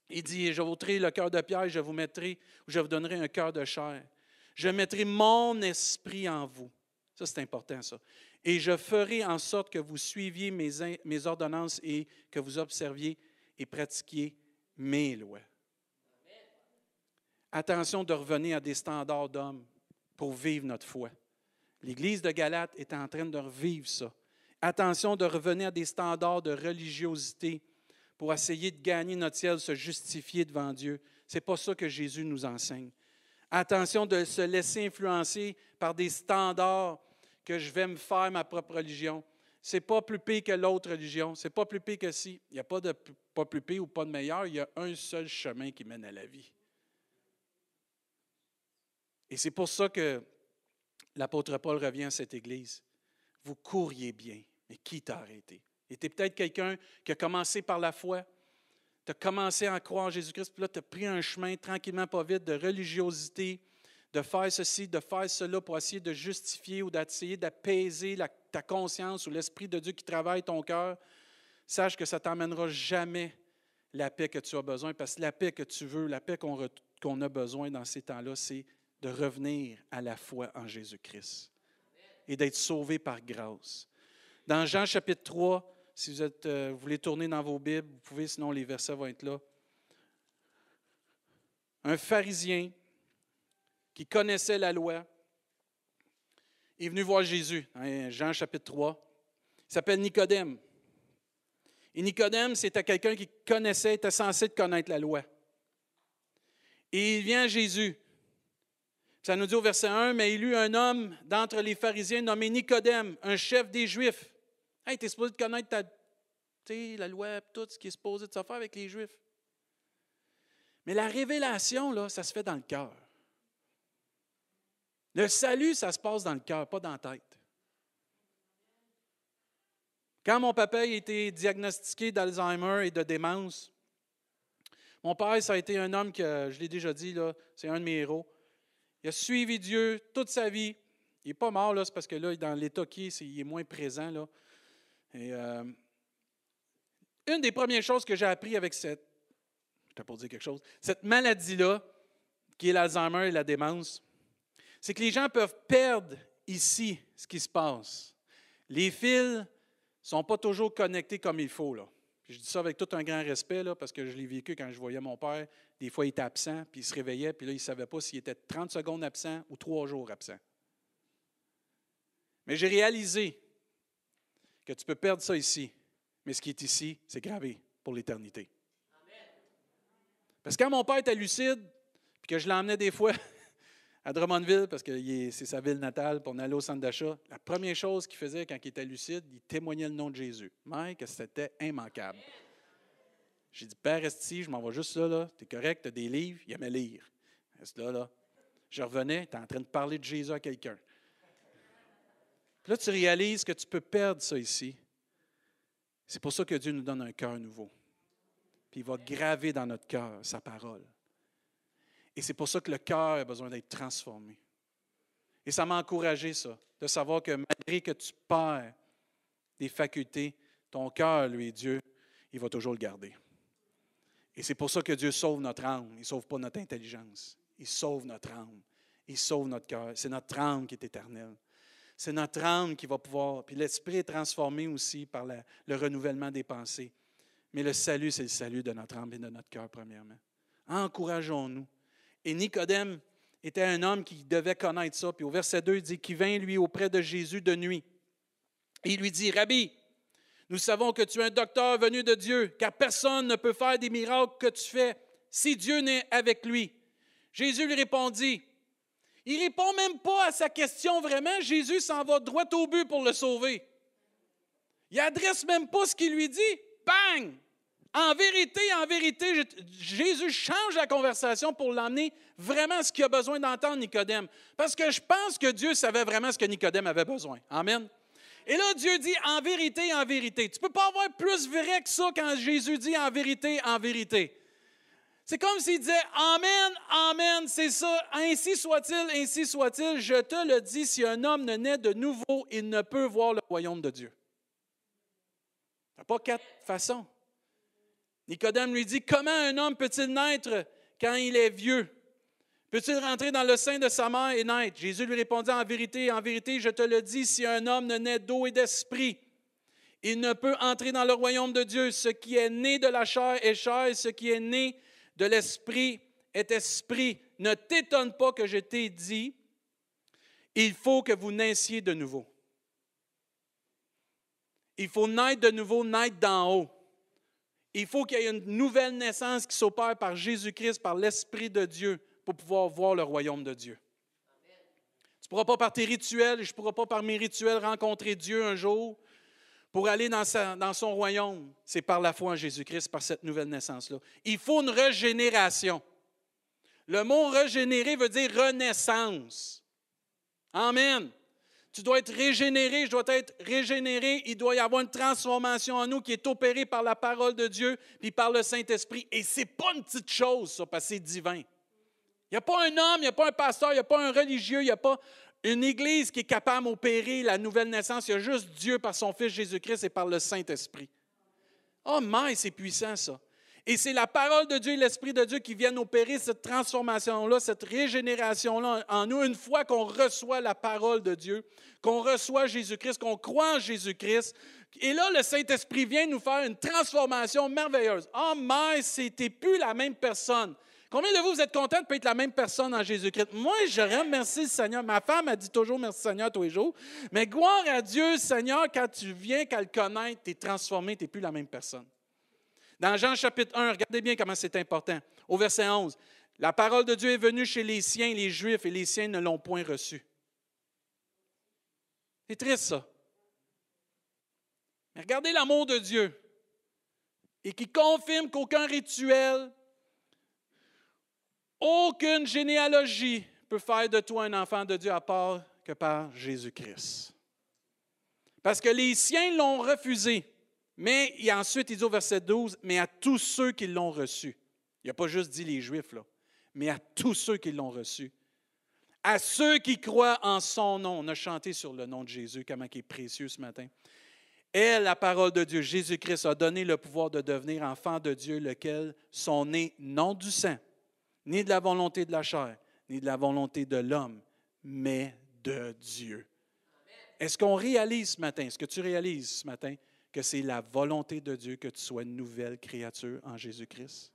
Il dit, je vous le cœur de pierre, je vous mettrai, je vous donnerai un cœur de chair. Je mettrai mon esprit en vous. Ça, c'est important, ça. Et je ferai en sorte que vous suiviez mes ordonnances et que vous observiez et pratiquiez mes lois. Attention de revenir à des standards d'hommes pour vivre notre foi. L'Église de Galate est en train de revivre ça. Attention de revenir à des standards de religiosité pour essayer de gagner notre ciel, se justifier devant Dieu. Ce n'est pas ça que Jésus nous enseigne. Attention de se laisser influencer par des standards que je vais me faire ma propre religion. Ce n'est pas plus pire que l'autre religion. Ce n'est pas plus pire que si. Il n'y a pas de pas plus pire ou pas de meilleur. Il y a un seul chemin qui mène à la vie. Et c'est pour ça que l'apôtre Paul revient à cette Église. Vous courriez bien, mais qui t'a arrêté? Et tu peut-être quelqu'un qui a commencé par la foi, tu as commencé à croire en Jésus-Christ, puis là, tu as pris un chemin tranquillement, pas vite, de religiosité, de faire ceci, de faire cela pour essayer de justifier ou d'essayer d'apaiser ta conscience ou l'Esprit de Dieu qui travaille ton cœur, sache que ça ne t'emmènera jamais la paix que tu as besoin, parce que la paix que tu veux, la paix qu'on a besoin dans ces temps-là, c'est de revenir à la foi en Jésus-Christ et d'être sauvé par grâce. Dans Jean chapitre 3, si euh, vous voulez tourner dans vos Bibles, vous pouvez, sinon les versets vont être là. Un pharisien qui connaissait la loi est venu voir Jésus, hein, Jean chapitre 3. Il s'appelle Nicodème. Et Nicodème, c'était quelqu'un qui connaissait, était censé connaître la loi. Et il vient à Jésus. Ça nous dit au verset 1, mais il eut un homme d'entre les pharisiens nommé Nicodème, un chef des Juifs. Hey, tu es supposé connaître ta, la loi, tout ce qui est supposé de se faire avec les Juifs. Mais la révélation, là, ça se fait dans le cœur. Le salut, ça se passe dans le cœur, pas dans la tête. Quand mon papa a été diagnostiqué d'Alzheimer et de démence, mon père, ça a été un homme que, je l'ai déjà dit, c'est un de mes héros. Il a suivi Dieu toute sa vie. Il n'est pas mort, là, c'est parce que là, dans l'état qui est, il est moins présent. Là. Euh, une des premières choses que j'ai appris avec cette, pour dire quelque chose, cette maladie-là, qui est l'Alzheimer et la démence, c'est que les gens peuvent perdre ici ce qui se passe. Les fils sont pas toujours connectés comme il faut. Là. je dis ça avec tout un grand respect, là, parce que je l'ai vécu quand je voyais mon père. Des fois, il était absent, puis il se réveillait, puis là, il ne savait pas s'il était 30 secondes absent ou trois jours absent. Mais j'ai réalisé que tu peux perdre ça ici, mais ce qui est ici, c'est gravé pour l'éternité. Parce que quand mon père était lucide, puis que je l'emmenais des fois <laughs> à Drummondville, parce que c'est sa ville natale, pour aller au centre d'achat, la première chose qu'il faisait quand il était lucide, il témoignait le nom de Jésus. Mike, c'était immanquable. J'ai dit, Père, reste ici, je m'en vais juste là, là. es correct, tu as des livres, il aimait lire. Reste là, là. Je revenais, tu es en train de parler de Jésus à quelqu'un. Là, tu réalises que tu peux perdre ça ici. C'est pour ça que Dieu nous donne un cœur nouveau. Puis il va graver dans notre cœur sa parole. Et c'est pour ça que le cœur a besoin d'être transformé. Et ça m'a encouragé, ça, de savoir que malgré que tu perds des facultés, ton cœur, lui, Dieu, il va toujours le garder. Et c'est pour ça que Dieu sauve notre âme. Il ne sauve pas notre intelligence. Il sauve notre âme. Il sauve notre cœur. C'est notre âme qui est éternelle. C'est notre âme qui va pouvoir. Puis l'esprit est transformé aussi par le renouvellement des pensées. Mais le salut, c'est le salut de notre âme et de notre cœur, premièrement. Encourageons-nous et Nicodème était un homme qui devait connaître ça. Puis au verset 2, il dit qu'il vint, lui, auprès de Jésus de nuit. Et il lui dit, Rabbi, nous savons que tu es un docteur venu de Dieu, car personne ne peut faire des miracles que tu fais si Dieu n'est avec lui. Jésus lui répondit, il répond même pas à sa question vraiment. Jésus s'en va droit au but pour le sauver. Il adresse même pas ce qu'il lui dit. Bang! En vérité, en vérité, Jésus change la conversation pour l'emmener vraiment à ce qu'il a besoin d'entendre Nicodème. Parce que je pense que Dieu savait vraiment ce que Nicodème avait besoin. Amen. Et là, Dieu dit en vérité, en vérité. Tu ne peux pas avoir plus vrai que ça quand Jésus dit en vérité, en vérité. C'est comme s'il disait Amen, Amen, c'est ça, ainsi soit-il, ainsi soit-il. Je te le dis, si un homme ne naît de nouveau, il ne peut voir le royaume de Dieu. Il n'y a pas quatre façons. Nicodème lui dit, comment un homme peut-il naître quand il est vieux? Peut-il rentrer dans le sein de sa mère et naître? Jésus lui répondit, en vérité, en vérité, je te le dis, si un homme ne naît d'eau et d'esprit, il ne peut entrer dans le royaume de Dieu. Ce qui est né de la chair est chair, ce qui est né de l'esprit est esprit. Ne t'étonne pas que je t'ai dit, il faut que vous naissiez de nouveau. Il faut naître de nouveau, naître d'en haut. Il faut qu'il y ait une nouvelle naissance qui s'opère par Jésus-Christ, par l'Esprit de Dieu, pour pouvoir voir le royaume de Dieu. Tu ne pourras pas par tes rituels, je ne pourrai pas par mes rituels rencontrer Dieu un jour pour aller dans, son royaume. C'est par la foi en Jésus-Christ, par cette nouvelle naissance-là. Il faut une régénération. Le mot régénérer veut dire renaissance. Amen. Tu dois être régénéré, je dois être régénéré. Il doit y avoir une transformation en nous qui est opérée par la parole de Dieu puis par le Saint-Esprit. Et ce n'est pas une petite chose, ça, parce que c'est divin. Il n'y a pas un homme, il n'y a pas un pasteur, il n'y a pas un religieux, il n'y a pas une église qui est capable d'opérer la nouvelle naissance. Il y a juste Dieu par son Fils Jésus-Christ et par le Saint-Esprit. Oh, mais c'est puissant ça. Et c'est la parole de Dieu et l'Esprit de Dieu qui viennent opérer cette transformation-là, cette régénération-là en nous, une fois qu'on reçoit la parole de Dieu, qu'on reçoit Jésus-Christ, qu'on croit en Jésus-Christ. Et là, le Saint-Esprit vient nous faire une transformation merveilleuse. Oh, mais c'était plus la même personne. Combien de vous, vous êtes contents de être la même personne en Jésus-Christ? Moi, je remercie le Seigneur. Ma femme a dit toujours merci Seigneur tous les jours. Mais gloire à Dieu, Seigneur, quand tu viens qu'à le connaître, tu es transformé, tu n'es plus la même personne. Dans Jean chapitre 1, regardez bien comment c'est important. Au verset 11, la parole de Dieu est venue chez les siens, les Juifs, et les siens ne l'ont point reçue. C'est triste ça. Mais regardez l'amour de Dieu et qui confirme qu'aucun rituel, aucune généalogie peut faire de toi un enfant de Dieu à part que par Jésus-Christ. Parce que les siens l'ont refusé. Mais ensuite, il dit au verset 12, mais à tous ceux qui l'ont reçu. Il n'a pas juste dit les Juifs, mais à tous ceux qui l'ont reçu. À ceux qui croient en son nom. On a chanté sur le nom de Jésus, comment il est précieux ce matin. Et la parole de Dieu, Jésus-Christ, a donné le pouvoir de devenir enfant de Dieu, lequel? Sont nés non du sang, ni de la volonté de la chair, ni de la volonté de l'homme, mais de Dieu. Est-ce qu'on réalise ce matin, est-ce que tu réalises ce matin que c'est la volonté de Dieu que tu sois une nouvelle créature en Jésus-Christ?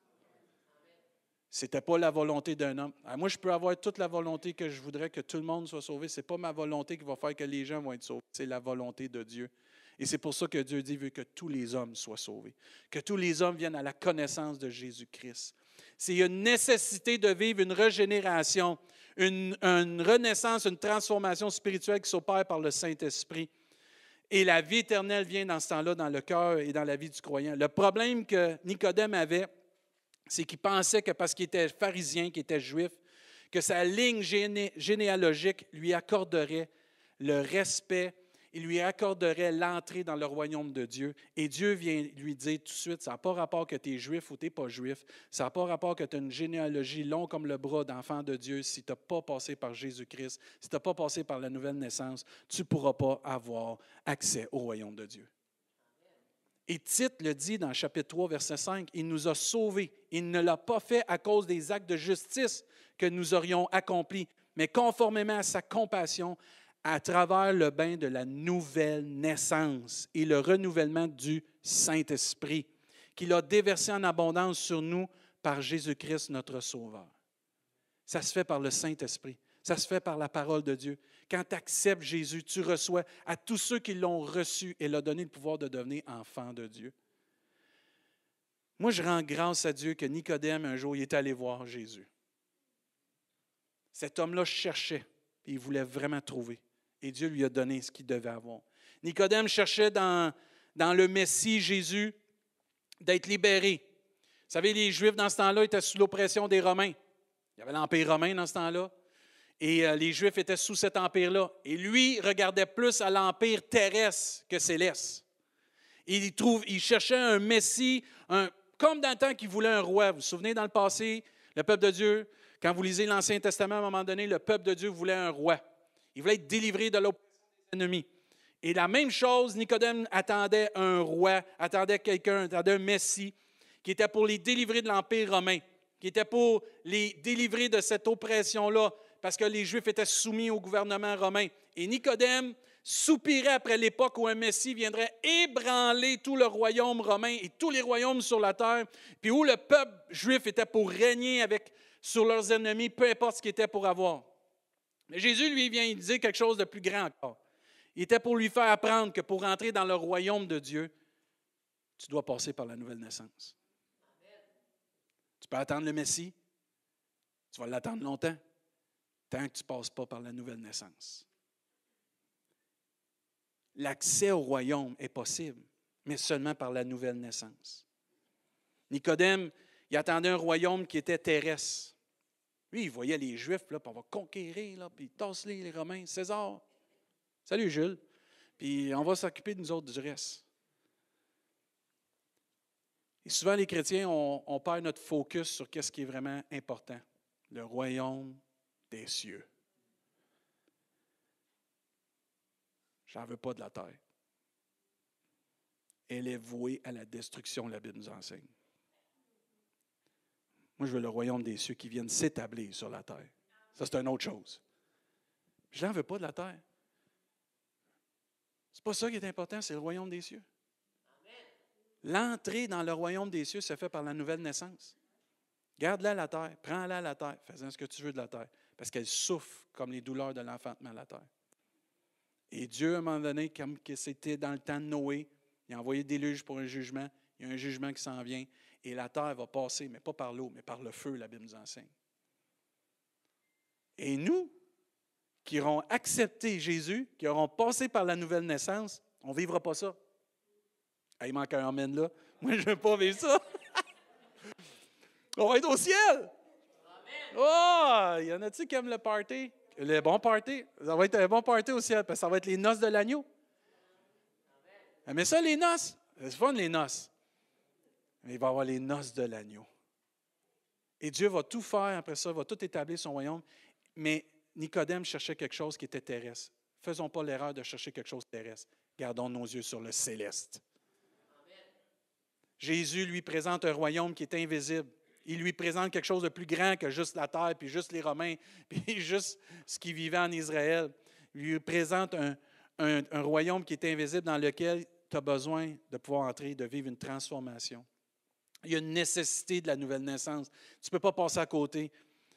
Ce n'était pas la volonté d'un homme. Ah, moi, je peux avoir toute la volonté que je voudrais que tout le monde soit sauvé. Ce n'est pas ma volonté qui va faire que les gens vont être sauvés. C'est la volonté de Dieu. Et c'est pour ça que Dieu dit veut que tous les hommes soient sauvés, que tous les hommes viennent à la connaissance de Jésus-Christ. C'est une nécessité de vivre une régénération, une, renaissance, une transformation spirituelle qui s'opère par le Saint-Esprit. Et la vie éternelle vient dans ce temps-là, dans le cœur et dans la vie du croyant. Le problème que Nicodème avait, c'est qu'il pensait que parce qu'il était pharisien, qu'il était juif, que sa ligne généalogique lui accorderait le respect il lui accorderait l'entrée dans le royaume de Dieu. Et Dieu vient lui dire tout de suite, ça n'a pas rapport que tu es juif ou tu n'es pas juif, ça n'a pas rapport que tu as une généalogie longue comme le bras d'enfant de Dieu. Si tu n'as pas passé par Jésus-Christ, si tu n'as pas passé par la nouvelle naissance, tu ne pourras pas avoir accès au royaume de Dieu. Et Tite le dit dans chapitre 3, verset 5, il nous a sauvés. Il ne l'a pas fait à cause des actes de justice que nous aurions accomplis, mais conformément à sa compassion, à travers le bain de la nouvelle naissance et le renouvellement du Saint-Esprit, qu'il a déversé en abondance sur nous par Jésus-Christ notre Sauveur. Ça se fait par le Saint-Esprit. Ça se fait par la parole de Dieu. Quand tu acceptes Jésus, tu reçois à tous ceux qui l'ont reçu et l'ont donné le pouvoir de devenir enfant de Dieu. Moi, je rends grâce à Dieu que Nicodème, un jour, il est allé voir Jésus. Cet homme-là cherchait, et il voulait vraiment trouver. Et Dieu lui a donné ce qu'il devait avoir. Nicodème cherchait dans, le Messie Jésus d'être libéré. Vous savez, les Juifs dans ce temps-là étaient sous l'oppression des Romains. Il y avait l'Empire romain dans ce temps-là. Et euh, les Juifs étaient sous cet empire-là. Et lui regardait plus à l'empire terrestre que céleste. il, trouve, il cherchait un Messie, comme dans le temps qu'il voulait un roi. Vous vous souvenez, dans le passé, le peuple de Dieu, quand vous lisez l'Ancien Testament, à un moment donné, le peuple de Dieu voulait un roi. Il voulait être délivré de l'oppression des ennemis. Et la même chose, Nicodème attendait un roi, attendait quelqu'un, attendait un Messie, qui était pour les délivrer de l'Empire romain, qui était pour les délivrer de cette oppression-là, parce que les Juifs étaient soumis au gouvernement romain. Et Nicodème soupirait après l'époque où un Messie viendrait ébranler tout le royaume romain et tous les royaumes sur la terre, puis où le peuple juif était pour régner avec, sur leurs ennemis, peu importe ce qu'il était pour avoir. Mais Jésus, lui, vient dire quelque chose de plus grand encore. Il était pour lui faire apprendre que pour entrer dans le royaume de Dieu, tu dois passer par la nouvelle naissance. Tu peux attendre le Messie, tu vas l'attendre longtemps, tant que tu ne passes pas par la nouvelle naissance. L'accès au royaume est possible, mais seulement par la nouvelle naissance. Nicodème, il attendait un royaume qui était terrestre. Lui, il voyait les Juifs, là, puis on va conquérir, là, puis tasse les, les Romains. César, salut Jules. Puis on va s'occuper de nous autres du reste. Et souvent, les chrétiens, on, perd notre focus sur ce qui est vraiment important. le royaume des cieux. J'en veux pas de la terre. Elle est vouée à la destruction, la Bible nous enseigne. Moi, je veux le royaume des cieux qui vienne s'établir sur la terre. Ça, c'est une autre chose. Je n'en veux pas de la terre. C'est pas ça qui est important, c'est le royaume des cieux. L'entrée dans le royaume des cieux se fait par la nouvelle naissance. Garde-la à la terre, prends-la à la terre, fais ce que tu veux de la terre, parce qu'elle souffre comme les douleurs de l'enfantement à la terre. Et Dieu, à un moment donné, comme c'était dans le temps de Noé, il a envoyé des déluge pour un jugement. Il y a un jugement qui s'en vient. Et la terre va passer, mais pas par l'eau, mais par le feu, la Bible nous enseigne. Et nous, qui aurons accepté Jésus, qui auront passé par la nouvelle naissance, on ne vivra pas ça. Ah, il manque un amen là. <laughs> Moi, je ne veux pas vivre ça. <laughs> on va être au ciel. Oh, il y en a-tu qui aiment le party? Le bon party. Ça va être un bon party au ciel, parce que ça va être les noces de l'agneau. Mais ça, les noces, c'est fun les noces. Mais il va avoir les noces de l'agneau. Et Dieu va tout faire après ça, va tout établir son royaume. Mais Nicodème cherchait quelque chose qui était terrestre. Faisons pas l'erreur de chercher quelque chose de terrestre. Gardons nos yeux sur le céleste. Jésus lui présente un royaume qui est invisible. Il lui présente quelque chose de plus grand que juste la terre, puis juste les Romains, <laughs> puis juste ce qui vivait en Israël. Il lui présente un, un royaume qui est invisible dans lequel tu as besoin de pouvoir entrer, de vivre une transformation. Il y a une nécessité de la nouvelle naissance. Tu ne peux pas passer à côté.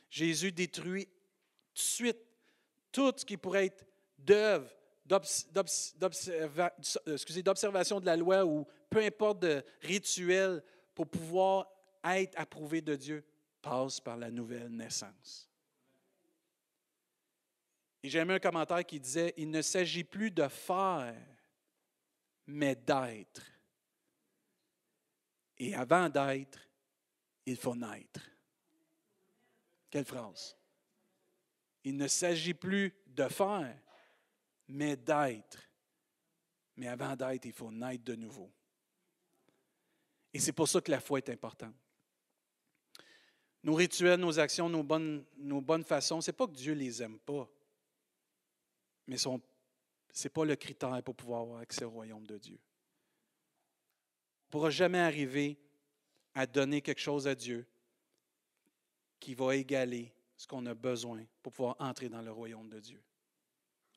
Jésus détruit tout de suite tout ce qui pourrait être d'œuvre, d'observation de la loi ou peu importe de rituel pour pouvoir être approuvé de Dieu, passe par la nouvelle naissance. Et j'ai aimé un commentaire qui disait, il ne s'agit plus de faire, mais d'être. Et avant d'être, il faut naître. Quelle phrase. Il ne s'agit plus de faire, mais d'être. Mais avant d'être, il faut naître de nouveau. Et c'est pour ça que la foi est importante. Nos rituels, nos actions, nos bonnes, nos bonnes façons, ce n'est pas que Dieu ne les aime pas, mais ce n'est pas le critère pour pouvoir avoir accès au royaume de Dieu pourra jamais arriver à donner quelque chose à Dieu qui va égaler ce qu'on a besoin pour pouvoir entrer dans le royaume de Dieu,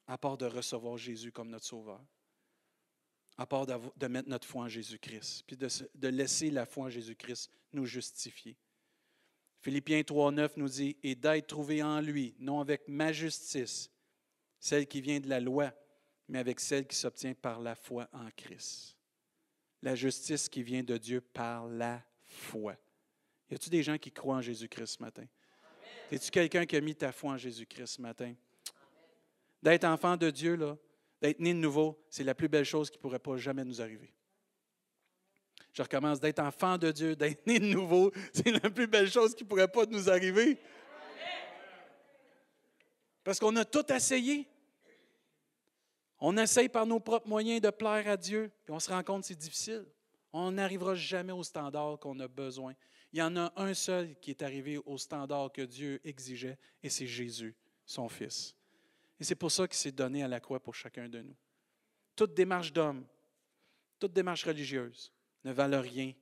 à part de recevoir Jésus comme notre Sauveur, à part de mettre notre foi en Jésus-Christ, puis de, de laisser la foi en Jésus-Christ nous justifier. Philippiens 3.9 nous dit, et d'être trouvé en lui, non avec ma justice, celle qui vient de la loi, mais avec celle qui s'obtient par la foi en Christ la justice qui vient de Dieu par la foi. Y a-t-il des gens qui croient en Jésus-Christ ce matin? Es-tu quelqu'un qui a mis ta foi en Jésus-Christ ce matin? D'être enfant de Dieu, d'être né de nouveau, c'est la plus belle chose qui ne pourrait pas jamais nous arriver. Je recommence d'être enfant de Dieu, d'être né de nouveau, c'est la plus belle chose qui ne pourrait pas nous arriver. Parce qu'on a tout essayé. On essaye par nos propres moyens de plaire à Dieu, puis on se rend compte que c'est difficile. On n'arrivera jamais au standard qu'on a besoin. Il y en a un seul qui est arrivé au standard que Dieu exigeait, et c'est Jésus, son Fils. Et c'est pour ça qu'il s'est donné à la croix pour chacun de nous. Toute démarche d'homme, toute démarche religieuse ne valent rien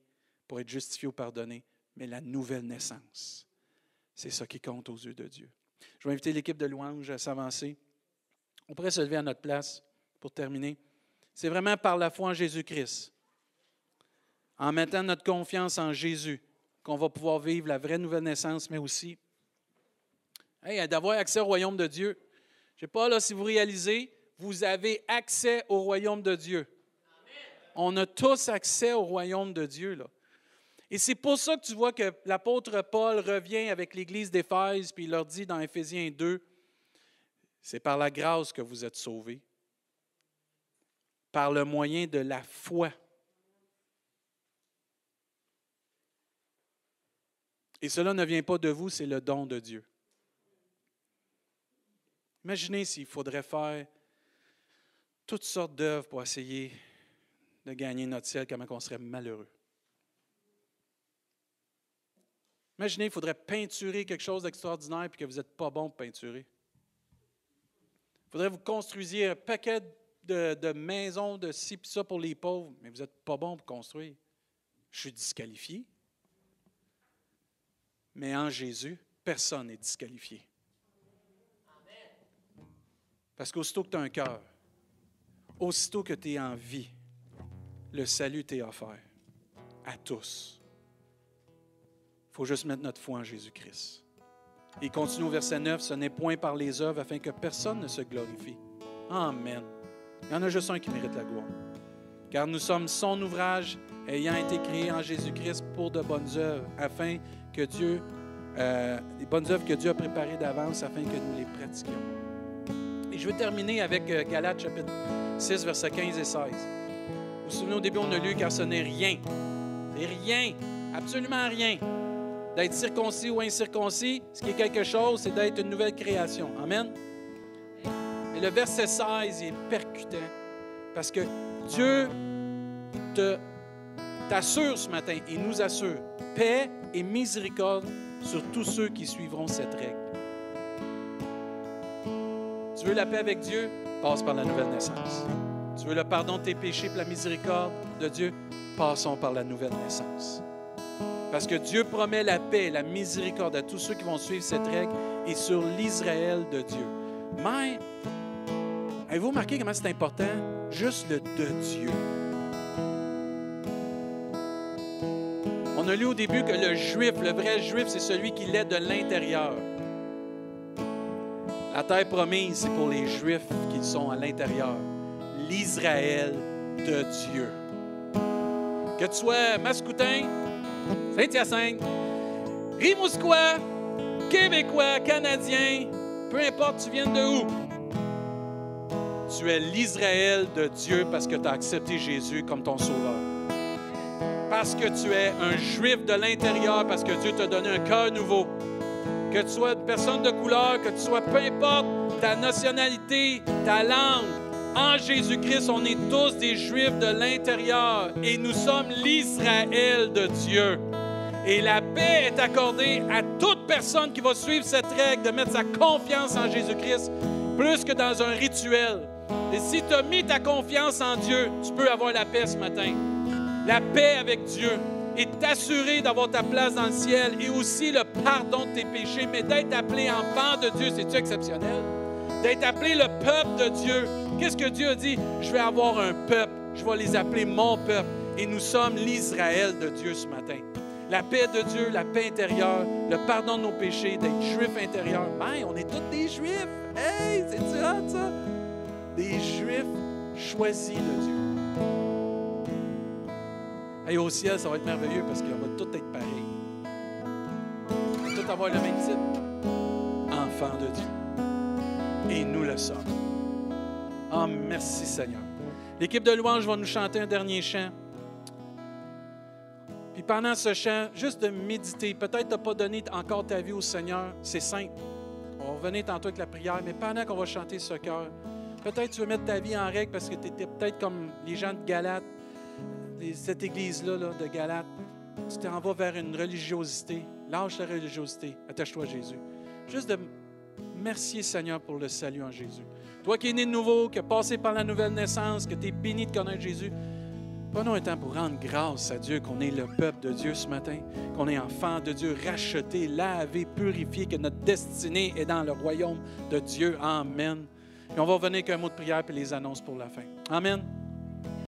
pour être justifié ou pardonné, mais la nouvelle naissance. C'est ça qui compte aux yeux de Dieu. Je vais inviter l'équipe de louange à s'avancer. On pourrait se lever à notre place pour terminer. C'est vraiment par la foi en Jésus-Christ, en mettant notre confiance en Jésus, qu'on va pouvoir vivre la vraie nouvelle naissance, mais aussi d'avoir accès au royaume de Dieu. Je ne sais pas là, si vous réalisez, vous avez accès au royaume de Dieu. On a tous accès au royaume de Dieu. Et c'est pour ça que tu vois que l'apôtre Paul revient avec l'Église d'Éphèse, puis il leur dit dans Éphésiens 2, c'est par la grâce que vous êtes sauvés, par le moyen de la foi. Et cela ne vient pas de vous, c'est le don de Dieu. Imaginez s'il faudrait faire toutes sortes d'œuvres pour essayer de gagner notre ciel, comment on serait malheureux. Imaginez, il faudrait peinturer quelque chose d'extraordinaire puis que vous n'êtes pas bon pour peinturer. Faudrait que vous construisiez un paquet de, maisons, de ci et ça pour les pauvres, mais vous n'êtes pas bon pour construire. Je suis disqualifié. Mais en Jésus, personne n'est disqualifié. Parce qu'aussitôt que tu as un cœur, aussitôt que tu es en vie, le salut t'est offert à tous. Il faut juste mettre notre foi en Jésus-Christ. Il continue au verset 9, ce n'est point par les œuvres afin que personne ne se glorifie. Amen. Il y en a juste un qui mérite la gloire. Car nous sommes son ouvrage, ayant été créé en Jésus-Christ pour de bonnes œuvres, afin que Dieu, euh, les bonnes œuvres que Dieu a préparées d'avance, afin que nous les pratiquions. Et je veux terminer avec euh, Galates chapitre 6, versets 15 et 16. Vous vous souvenez, au début, on a lu, car ce n'est rien. C'est rien, absolument rien. D'être circoncis ou incirconcis, ce qui est quelque chose, c'est d'être une nouvelle création. Amen. Et le verset 16 est percutant parce que Dieu t'assure ce matin et nous assure paix et miséricorde sur tous ceux qui suivront cette règle. Tu veux la paix avec Dieu? Passe par la nouvelle naissance. Tu veux le pardon de tes péchés et la miséricorde de Dieu? Passons par la nouvelle naissance. Parce que Dieu promet la paix la miséricorde à tous ceux qui vont suivre cette règle et sur l'Israël de Dieu. Mais Avez-vous remarqué comment c'est important? Juste le de Dieu. On a lu au début que le juif, le vrai juif, c'est celui qui l'est de l'intérieur. La terre promise, c'est pour les juifs qui sont à l'intérieur. L'Israël de Dieu. Que tu sois mascoutin, Saint-Hyacinthe, Rimouskois, Québécois, Canadien, peu importe tu viens de où, tu es l'Israël de Dieu parce que tu as accepté Jésus comme ton sauveur. Parce que tu es un juif de l'intérieur, parce que Dieu t'a donné un cœur nouveau. Que tu sois une personne de couleur, que tu sois, peu importe ta nationalité, ta langue, en Jésus-Christ, on est tous des juifs de l'intérieur et nous sommes l'Israël de Dieu. Et la paix est accordée à toute personne qui va suivre cette règle de mettre sa confiance en Jésus-Christ plus que dans un rituel. Et si tu as mis ta confiance en Dieu, tu peux avoir la paix ce matin. La paix avec Dieu et t'assurer d'avoir ta place dans le ciel et aussi le pardon de tes péchés. Mais d'être appelé enfant de Dieu, c'est-tu exceptionnel? D'être appelé le peuple de Dieu. Qu'est-ce que Dieu a dit? Je vais avoir un peuple. Je vais les appeler mon peuple. Et nous sommes l'Israël de Dieu ce matin. La paix de Dieu, la paix intérieure, le pardon de nos péchés, d'être juif intérieur. Ben, on est tous des juifs. Hey, c'est hot, ça? des Juifs choisis de Dieu. Et au ciel, ça va être merveilleux parce qu'on va tout être pareil. On va tout avoir le même titre. Enfant de Dieu. Et nous le sommes. Ah, merci Seigneur. L'équipe de louange va nous chanter un dernier chant. Puis pendant ce chant, juste de méditer. Peut-être tu pas donné encore ta vie au Seigneur. C'est simple. On va revenir tantôt avec la prière, mais pendant qu'on va chanter ce cœur, Peut-être tu veux mettre ta vie en règle parce que tu étais peut-être comme les gens de Galate, cette église-là de Galate. Tu t'en vas vers une religiosité. Lâche la religiosité. Attache-toi à Jésus. Juste de merci Seigneur pour le salut en Jésus. Toi qui es né de nouveau, qui as passé par la nouvelle naissance, que tu es béni de connaître Jésus, prenons un temps pour rendre grâce à Dieu qu'on est le peuple de Dieu ce matin, qu'on est enfant de Dieu, racheté, lavé, purifié, que notre destinée est dans le royaume de Dieu. Amen. Et on va revenir avec un mot de prière et les annonces pour la fin. Amen.